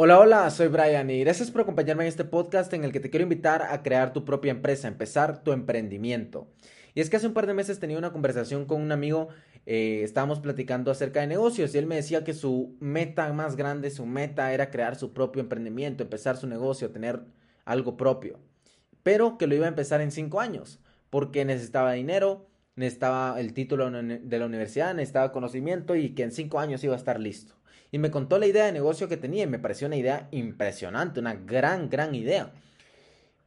Hola, hola, soy Brian y gracias por acompañarme en este podcast en el que te quiero invitar a crear tu propia empresa, empezar tu emprendimiento. Y es que hace un par de meses tenía una conversación con un amigo, eh, estábamos platicando acerca de negocios y él me decía que su meta más grande, su meta era crear su propio emprendimiento, empezar su negocio, tener algo propio, pero que lo iba a empezar en cinco años, porque necesitaba dinero, necesitaba el título de la universidad, necesitaba conocimiento y que en cinco años iba a estar listo y me contó la idea de negocio que tenía y me pareció una idea impresionante, una gran, gran idea.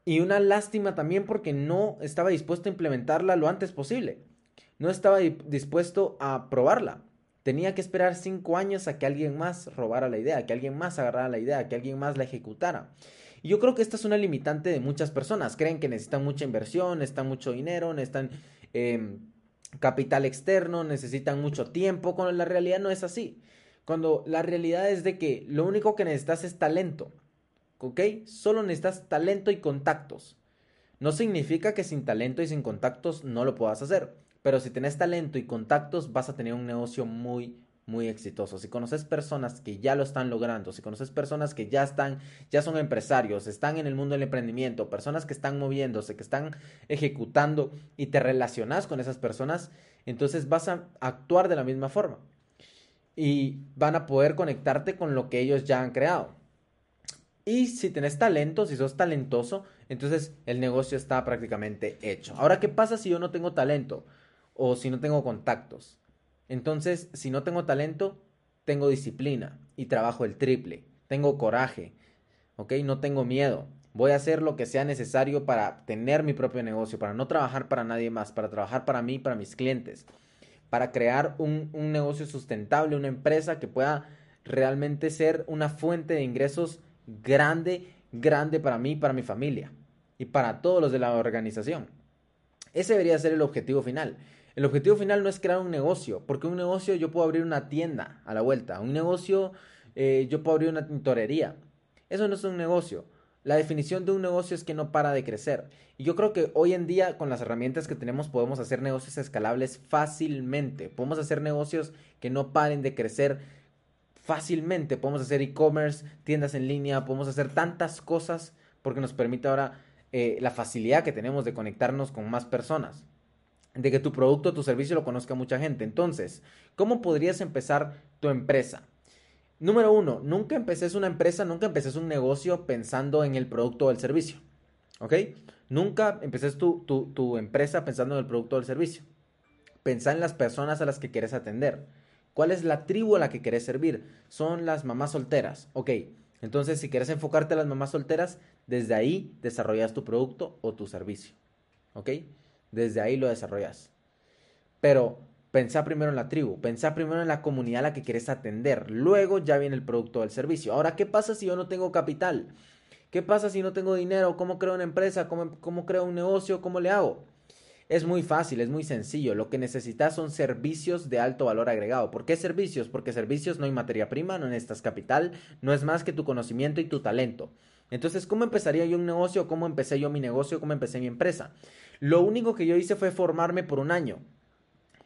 Y una lástima también porque no estaba dispuesto a implementarla lo antes posible. No estaba dispuesto a probarla. Tenía que esperar cinco años a que alguien más robara la idea, que alguien más agarrara la idea, que alguien más la ejecutara. Y yo creo que esta es una limitante de muchas personas. Creen que necesitan mucha inversión, necesitan mucho dinero, necesitan em, capital externo, necesitan mucho tiempo, cuando la realidad no es así. Cuando la realidad es de que lo único que necesitas es talento. ¿Ok? Solo necesitas talento y contactos. No significa que sin talento y sin contactos no lo puedas hacer. Pero si tienes talento y contactos vas a tener un negocio muy, muy exitoso. Si conoces personas que ya lo están logrando, si conoces personas que ya están, ya son empresarios, están en el mundo del emprendimiento, personas que están moviéndose, que están ejecutando y te relacionas con esas personas, entonces vas a actuar de la misma forma y van a poder conectarte con lo que ellos ya han creado. Y si tenés talento, si sos talentoso, entonces el negocio está prácticamente hecho. Ahora, ¿qué pasa si yo no tengo talento o si no tengo contactos? Entonces, si no tengo talento, tengo disciplina y trabajo el triple. Tengo coraje, ¿ok? No tengo miedo. Voy a hacer lo que sea necesario para tener mi propio negocio, para no trabajar para nadie más, para trabajar para mí, para mis clientes para crear un, negocio sustentable, una empresa que pueda realmente ser una fuente de ingresos grande, grande para mí, para mi familia y para todos los de la organización. Ese debería ser el objetivo final. El objetivo final no es crear un negocio, porque un negocio yo puedo abrir una tienda a la vuelta, un negocio eh, yo puedo abrir una tintorería. Eso no es un negocio. La definición de un negocio es que no para de crecer. Y yo creo que hoy en día con las herramientas que tenemos podemos hacer negocios escalables fácilmente. Podemos hacer negocios que no paren de crecer fácilmente. Podemos hacer e-commerce, tiendas en línea, podemos hacer tantas cosas porque nos permite ahora eh, la facilidad que tenemos de conectarnos con más personas. De que tu producto o tu servicio lo conozca mucha gente. Entonces, ¿cómo podrías empezar tu empresa? Número uno, nunca empeces una empresa, nunca empeces un negocio pensando en el producto o el servicio. ¿Ok? Nunca empeces tu, tu, empresa pensando en el producto o el servicio. Pensá en las personas a las que quieres atender. ¿Cuál es la tribu a la que quieres servir? Son las mamás solteras. Ok, entonces si quieres enfocarte a las mamás solteras, desde ahí desarrollas tu producto o tu servicio. ¿Ok? Desde ahí lo desarrollas. Pero Pensá primero en la tribu, pensá primero en la comunidad a la que quieres atender, luego ya viene el producto o el servicio. Ahora, ¿qué pasa si yo no tengo capital? ¿Qué pasa si no tengo dinero? ¿Cómo creo una empresa? ¿Cómo, cómo creo un negocio? ¿Cómo le hago? Es muy fácil, es muy sencillo. Lo que necesitas son servicios de alto valor agregado. ¿Por qué servicios? Porque servicios no hay materia prima, no necesitas capital, no es más que tu conocimiento y tu talento. Entonces, ¿cómo empezaría yo un negocio? ¿Cómo empecé yo mi negocio? ¿Cómo empecé mi empresa? Lo único que yo hice fue formarme por un año.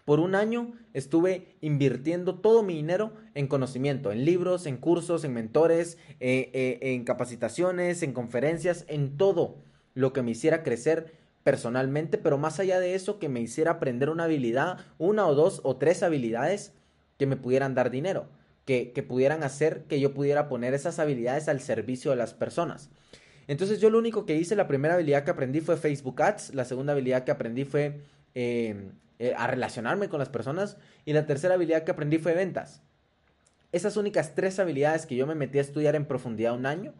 Por un año estuve invirtiendo todo mi dinero en conocimiento, en libros, en cursos, en mentores, eh, eh, en capacitaciones, en conferencias, en todo lo que me hiciera crecer personalmente, pero más allá de eso, que me hiciera aprender una habilidad, una o dos o tres habilidades que me pudieran dar dinero, que, que pudieran hacer que yo pudiera poner esas habilidades al servicio de las personas. Entonces yo lo único que hice, la primera habilidad que aprendí fue Facebook Ads, la segunda habilidad que aprendí fue eh, eh, a relacionarme con las personas. Y la tercera habilidad que aprendí fue ventas. Esas únicas tres habilidades que yo me metí a estudiar en profundidad un año,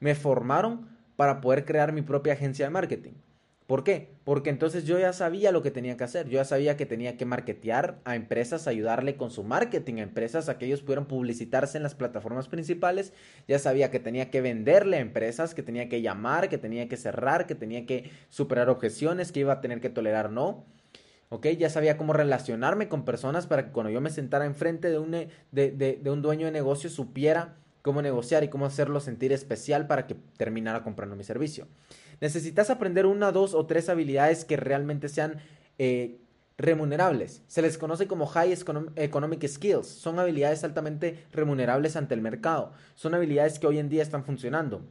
me formaron para poder crear mi propia agencia de marketing. ¿Por qué? Porque entonces yo ya sabía lo que tenía que hacer. Yo ya sabía que tenía que marketear a empresas, ayudarle con su marketing a empresas, a que ellos pudieran publicitarse en las plataformas principales. Ya sabía que tenía que venderle a empresas, que tenía que llamar, que tenía que cerrar, que tenía que superar objeciones, que iba a tener que tolerar no. ¿Ok? Ya sabía cómo relacionarme con personas para que cuando yo me sentara enfrente de un, de, un dueño de negocio supiera cómo negociar y cómo hacerlo sentir especial para que terminara comprando mi servicio. Necesitas aprender una, dos o tres habilidades que realmente sean eh, remunerables. Se les conoce como High Economic Skills. Son habilidades altamente remunerables ante el mercado. Son habilidades que hoy en día están funcionando.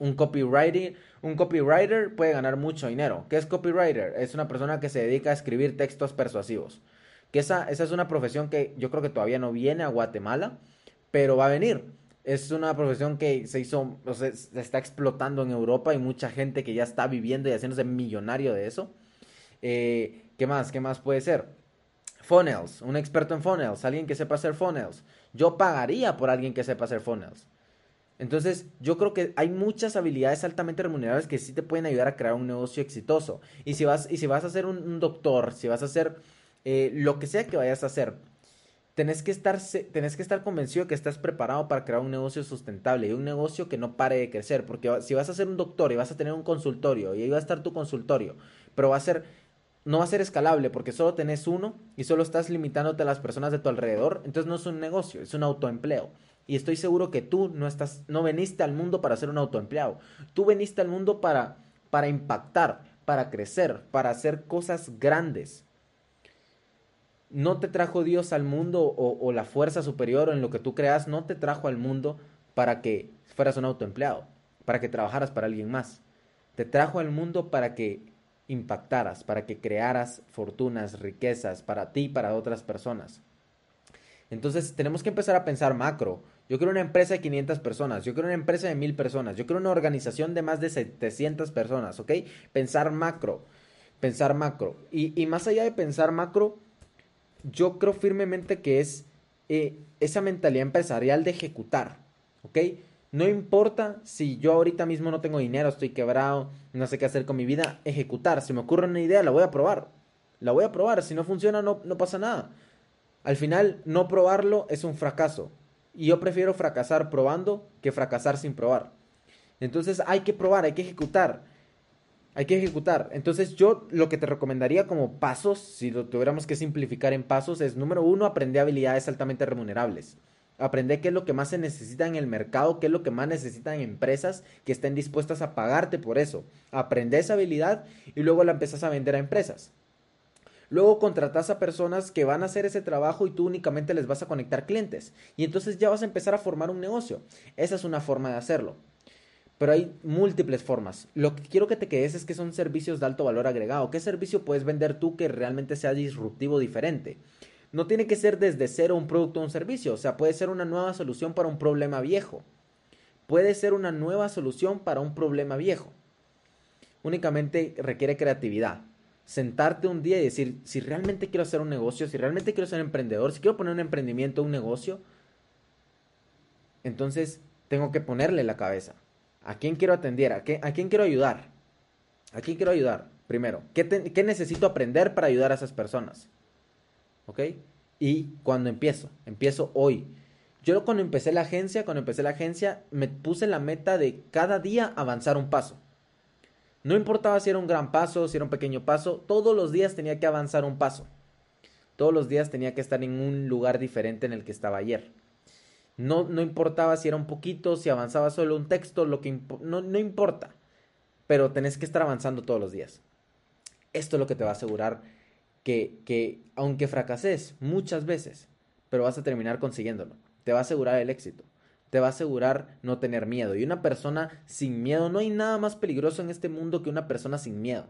Un copywriter, un copywriter puede ganar mucho dinero. ¿Qué es copywriter? Es una persona que se dedica a escribir textos persuasivos. Que esa, esa es una profesión que yo creo que todavía no viene a Guatemala, pero va a venir. Es una profesión que se hizo, o sea, se está explotando en Europa. Hay mucha gente que ya está viviendo y haciéndose millonario de eso. Eh, ¿Qué más? ¿Qué más puede ser? Funnels, un experto en funnels, alguien que sepa hacer funnels. Yo pagaría por alguien que sepa hacer funnels. Entonces, yo creo que hay muchas habilidades altamente remunerables que sí te pueden ayudar a crear un negocio exitoso. Y si vas, y si vas a ser un, doctor, si vas a hacer eh, lo que sea que vayas a hacer, tenés que, estar, tenés que estar convencido que estás preparado para crear un negocio sustentable y un negocio que no pare de crecer. Porque si vas a ser un doctor y vas a tener un consultorio y ahí va a estar tu consultorio, pero va a ser no va a ser escalable porque solo tenés uno y solo estás limitándote a las personas de tu alrededor, entonces no es un negocio, es un autoempleo. Y estoy seguro que tú no estás no veniste al mundo para ser un autoempleado. Tú veniste al mundo para para impactar, para crecer, para hacer cosas grandes. No te trajo Dios al mundo o, o la fuerza superior o en lo que tú creas, no te trajo al mundo para que fueras un autoempleado, para que trabajaras para alguien más. Te trajo al mundo para que impactaras, para que crearas fortunas, riquezas para ti y para otras personas. Entonces tenemos que empezar a pensar macro. Yo quiero una empresa de 500 personas, yo quiero una empresa de 1000 personas, yo quiero una organización de más de 700 personas, ¿ok? Pensar macro, pensar macro. Y, más allá de pensar macro, yo creo firmemente que es eh, esa mentalidad empresarial de ejecutar, ¿ok? No importa si yo ahorita mismo no tengo dinero, estoy quebrado, no sé qué hacer con mi vida, ejecutar. Si me ocurre una idea, la voy a probar. La voy a probar. Si no funciona, no, no pasa nada. Al final, no probarlo es un fracaso. Y yo prefiero fracasar probando que fracasar sin probar. Entonces hay que probar, hay que ejecutar. Hay que ejecutar. Entonces yo lo que te recomendaría como pasos, si lo tuviéramos que simplificar en pasos, es número uno, aprender habilidades altamente remunerables. Aprender qué es lo que más se necesita en el mercado, qué es lo que más necesitan empresas que estén dispuestas a pagarte por eso. Aprende esa habilidad y luego la empezás a vender a empresas. Luego contratas a personas que van a hacer ese trabajo y tú únicamente les vas a conectar clientes. Y entonces ya vas a empezar a formar un negocio. Esa es una forma de hacerlo. Pero hay múltiples formas. Lo que quiero que te quedes es que son servicios de alto valor agregado. ¿Qué servicio puedes vender tú que realmente sea disruptivo, diferente? No tiene que ser desde cero un producto o un servicio, o sea, puede ser una nueva solución para un problema viejo. Puede ser una nueva solución para un problema viejo. Únicamente requiere creatividad. Sentarte un día y decir, si realmente quiero hacer un negocio, si realmente quiero ser emprendedor, si quiero poner un emprendimiento, un negocio, entonces tengo que ponerle la cabeza. ¿A quién quiero atender? ¿A, a quién quiero ayudar? ¿A quién quiero ayudar? Primero, ¿qué, ¿qué necesito aprender para ayudar a esas personas? ¿ok? Y cuando empiezo, empiezo hoy. Yo cuando empecé la agencia, cuando empecé la agencia, me puse la meta de cada día avanzar un paso. No importaba si era un gran paso, si era un pequeño paso, todos los días tenía que avanzar un paso. Todos los días tenía que estar en un lugar diferente en el que estaba ayer. No, no importaba si era un poquito, si avanzaba solo un texto, lo que no, no importa. Pero tenés que estar avanzando todos los días. Esto es lo que te va a asegurar que, que aunque fracases muchas veces, pero vas a terminar consiguiéndolo. Te va a asegurar el éxito. Te va a asegurar no tener miedo. Y una persona sin miedo, no hay nada más peligroso en este mundo que una persona sin miedo.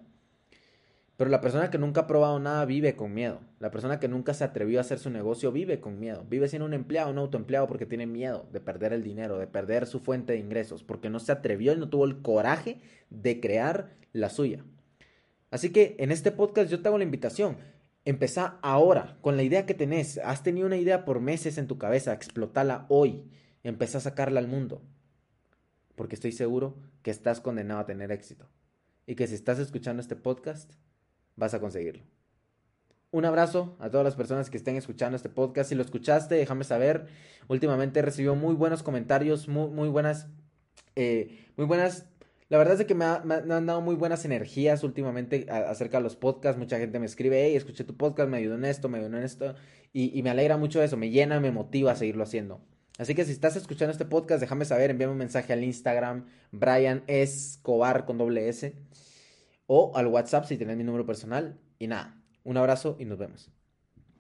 Pero la persona que nunca ha probado nada vive con miedo. La persona que nunca se atrevió a hacer su negocio vive con miedo. Vive siendo un empleado, un autoempleado porque tiene miedo de perder el dinero, de perder su fuente de ingresos, porque no se atrevió y no tuvo el coraje de crear la suya. Así que en este podcast yo te hago la invitación. Empezá ahora con la idea que tenés. Has tenido una idea por meses en tu cabeza, explotala hoy. Empezá a sacarla al mundo. Porque estoy seguro que estás condenado a tener éxito. Y que si estás escuchando este podcast, vas a conseguirlo. Un abrazo a todas las personas que estén escuchando este podcast. Si lo escuchaste, déjame saber. Últimamente recibió muy buenos comentarios, muy, muy buenas, eh, muy buenas la verdad es que me, han dado muy buenas energías últimamente acerca de los podcasts. Mucha gente me escribe, hey, escuché tu podcast, me ayudó en esto, me ayudó en esto. Y, me alegra mucho eso, me llena, me motiva a seguirlo haciendo. Así que si estás escuchando este podcast, déjame saber, envíame un mensaje al Instagram, Brian Escobar con doble S, o al WhatsApp si tienes mi número personal. Y nada, Un abrazo y nos vemos.